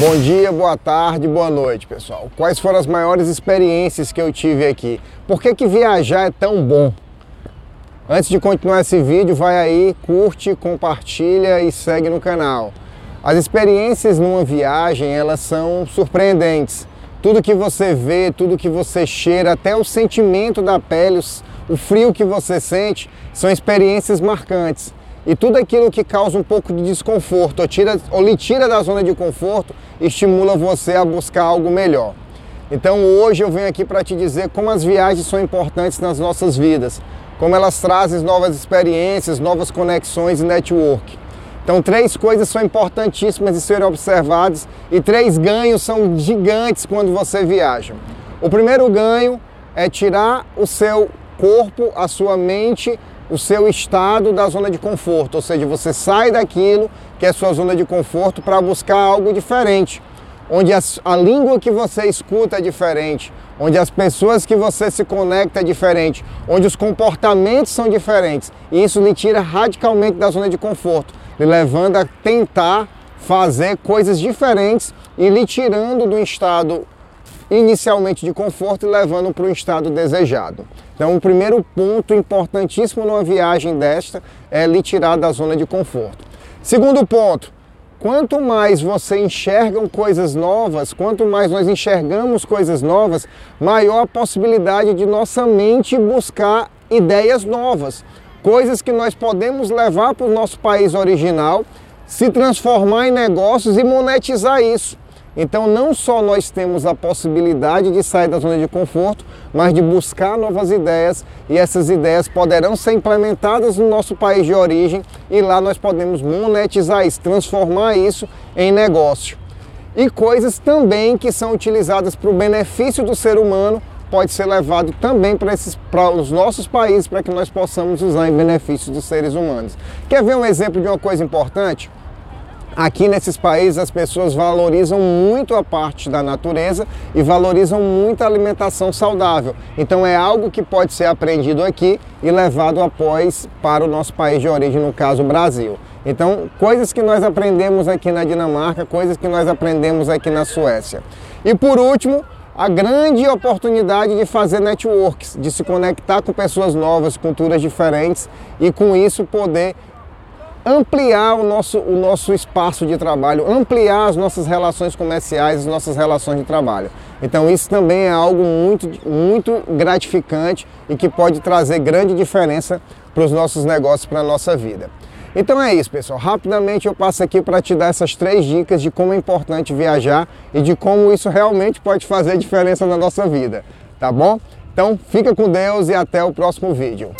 Bom dia, boa tarde, boa noite, pessoal. Quais foram as maiores experiências que eu tive aqui? Por que, que viajar é tão bom? Antes de continuar esse vídeo, vai aí, curte, compartilha e segue no canal. As experiências numa viagem, elas são surpreendentes. Tudo que você vê, tudo que você cheira, até o sentimento da pele, o frio que você sente, são experiências marcantes. E tudo aquilo que causa um pouco de desconforto ou, tira, ou lhe tira da zona de conforto estimula você a buscar algo melhor. Então hoje eu venho aqui para te dizer como as viagens são importantes nas nossas vidas, como elas trazem novas experiências, novas conexões e network. Então, três coisas são importantíssimas de serem observadas e três ganhos são gigantes quando você viaja. O primeiro ganho é tirar o seu corpo, a sua mente o seu estado da zona de conforto, ou seja, você sai daquilo que é sua zona de conforto para buscar algo diferente, onde a, a, língua que você escuta é diferente, onde as pessoas que você se conecta é diferente, onde os comportamentos são diferentes, e isso lhe tira radicalmente da zona de conforto, lhe levando a tentar fazer coisas diferentes e lhe tirando do estado inicialmente de conforto e levando para o estado desejado. Então, o primeiro ponto importantíssimo numa viagem desta é lhe tirar da zona de conforto. Segundo ponto, quanto mais você enxerga coisas novas, quanto mais nós enxergamos coisas novas, maior a possibilidade de nossa mente buscar ideias novas, coisas que nós podemos levar para o nosso país original, se transformar em negócios e monetizar isso. Então, não só nós temos a possibilidade de sair da zona de conforto, mas de buscar novas ideias e essas ideias poderão ser implementadas no nosso país de origem e lá nós podemos monetizar isso, transformar isso em negócio. E coisas também que são utilizadas para o benefício do ser humano pode ser levado também para, esses, para os nossos países para que nós possamos usar em benefício dos seres humanos. Quer ver um exemplo de uma coisa importante? Aqui nesses países as pessoas valorizam muito a parte da natureza e valorizam muito a alimentação saudável. Então é algo que pode ser aprendido aqui e levado após para o nosso país de origem, no caso Brasil. Então, coisas que nós aprendemos aqui na Dinamarca, coisas que nós aprendemos aqui na Suécia. E por último, a grande oportunidade de fazer networks, de se conectar com pessoas novas, culturas diferentes e com isso poder ampliar o nosso, o nosso espaço de trabalho, ampliar as nossas relações comerciais, as nossas relações de trabalho. Então isso também é algo muito, muito gratificante e que pode trazer grande diferença para os nossos negócios, para a nossa vida. Então é isso, pessoal. Rapidamente eu passo aqui para te dar essas três dicas de como é importante viajar e de como isso realmente pode fazer diferença na nossa vida, tá bom? Então fica com Deus e até o próximo vídeo.